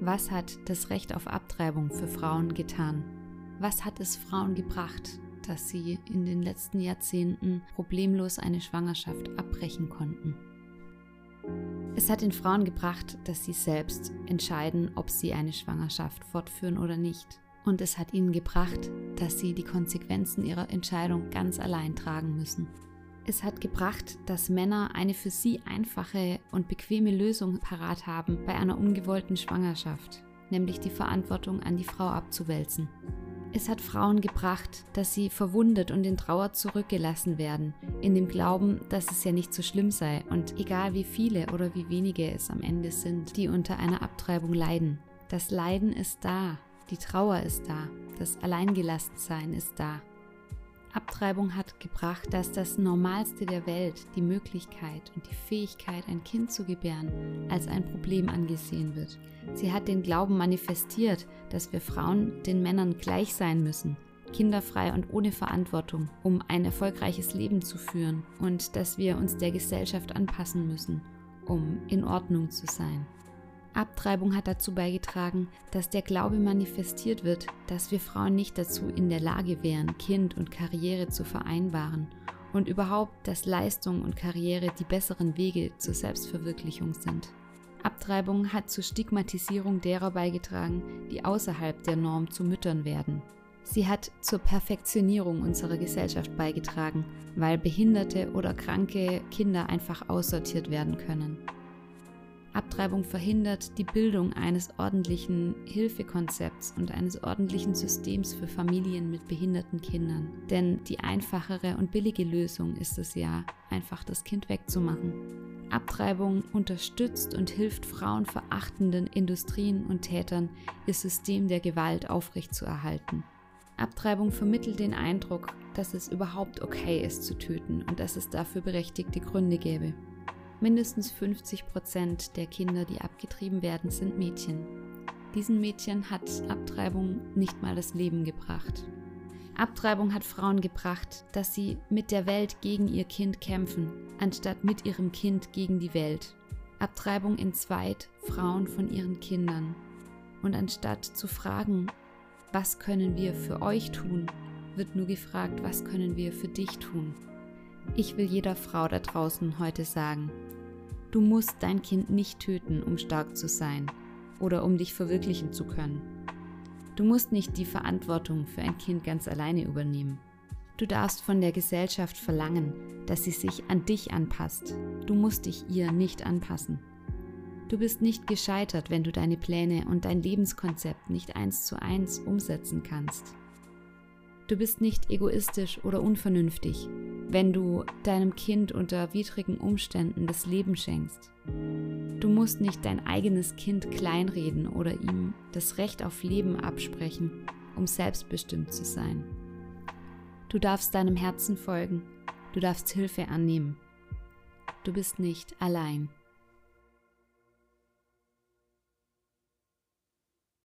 Was hat das Recht auf Abtreibung für Frauen getan? Was hat es Frauen gebracht, dass sie in den letzten Jahrzehnten problemlos eine Schwangerschaft abbrechen konnten? Es hat den Frauen gebracht, dass sie selbst entscheiden, ob sie eine Schwangerschaft fortführen oder nicht. Und es hat ihnen gebracht, dass sie die Konsequenzen ihrer Entscheidung ganz allein tragen müssen. Es hat gebracht, dass Männer eine für sie einfache und bequeme Lösung parat haben bei einer ungewollten Schwangerschaft, nämlich die Verantwortung an die Frau abzuwälzen. Es hat Frauen gebracht, dass sie verwundet und in Trauer zurückgelassen werden, in dem Glauben, dass es ja nicht so schlimm sei und egal wie viele oder wie wenige es am Ende sind, die unter einer Abtreibung leiden. Das Leiden ist da, die Trauer ist da, das Alleingelassensein ist da. Abtreibung hat gebracht, dass das Normalste der Welt, die Möglichkeit und die Fähigkeit, ein Kind zu gebären, als ein Problem angesehen wird. Sie hat den Glauben manifestiert, dass wir Frauen den Männern gleich sein müssen, kinderfrei und ohne Verantwortung, um ein erfolgreiches Leben zu führen und dass wir uns der Gesellschaft anpassen müssen, um in Ordnung zu sein. Abtreibung hat dazu beigetragen, dass der Glaube manifestiert wird, dass wir Frauen nicht dazu in der Lage wären, Kind und Karriere zu vereinbaren und überhaupt, dass Leistung und Karriere die besseren Wege zur Selbstverwirklichung sind. Abtreibung hat zur Stigmatisierung derer beigetragen, die außerhalb der Norm zu Müttern werden. Sie hat zur Perfektionierung unserer Gesellschaft beigetragen, weil behinderte oder kranke Kinder einfach aussortiert werden können. Abtreibung verhindert die Bildung eines ordentlichen Hilfekonzepts und eines ordentlichen Systems für Familien mit behinderten Kindern. Denn die einfachere und billige Lösung ist es ja, einfach das Kind wegzumachen. Abtreibung unterstützt und hilft frauenverachtenden Industrien und Tätern, ihr System der Gewalt aufrechtzuerhalten. Abtreibung vermittelt den Eindruck, dass es überhaupt okay ist zu töten und dass es dafür berechtigte Gründe gäbe. Mindestens 50 Prozent der Kinder, die abgetrieben werden, sind Mädchen. Diesen Mädchen hat Abtreibung nicht mal das Leben gebracht. Abtreibung hat Frauen gebracht, dass sie mit der Welt gegen ihr Kind kämpfen, anstatt mit ihrem Kind gegen die Welt. Abtreibung entzweit Frauen von ihren Kindern. Und anstatt zu fragen, was können wir für euch tun, wird nur gefragt, was können wir für dich tun. Ich will jeder Frau da draußen heute sagen, du musst dein Kind nicht töten, um stark zu sein oder um dich verwirklichen zu können. Du musst nicht die Verantwortung für ein Kind ganz alleine übernehmen. Du darfst von der Gesellschaft verlangen, dass sie sich an dich anpasst. Du musst dich ihr nicht anpassen. Du bist nicht gescheitert, wenn du deine Pläne und dein Lebenskonzept nicht eins zu eins umsetzen kannst. Du bist nicht egoistisch oder unvernünftig, wenn du deinem Kind unter widrigen Umständen das Leben schenkst. Du musst nicht dein eigenes Kind kleinreden oder ihm das Recht auf Leben absprechen, um selbstbestimmt zu sein. Du darfst deinem Herzen folgen, du darfst Hilfe annehmen. Du bist nicht allein.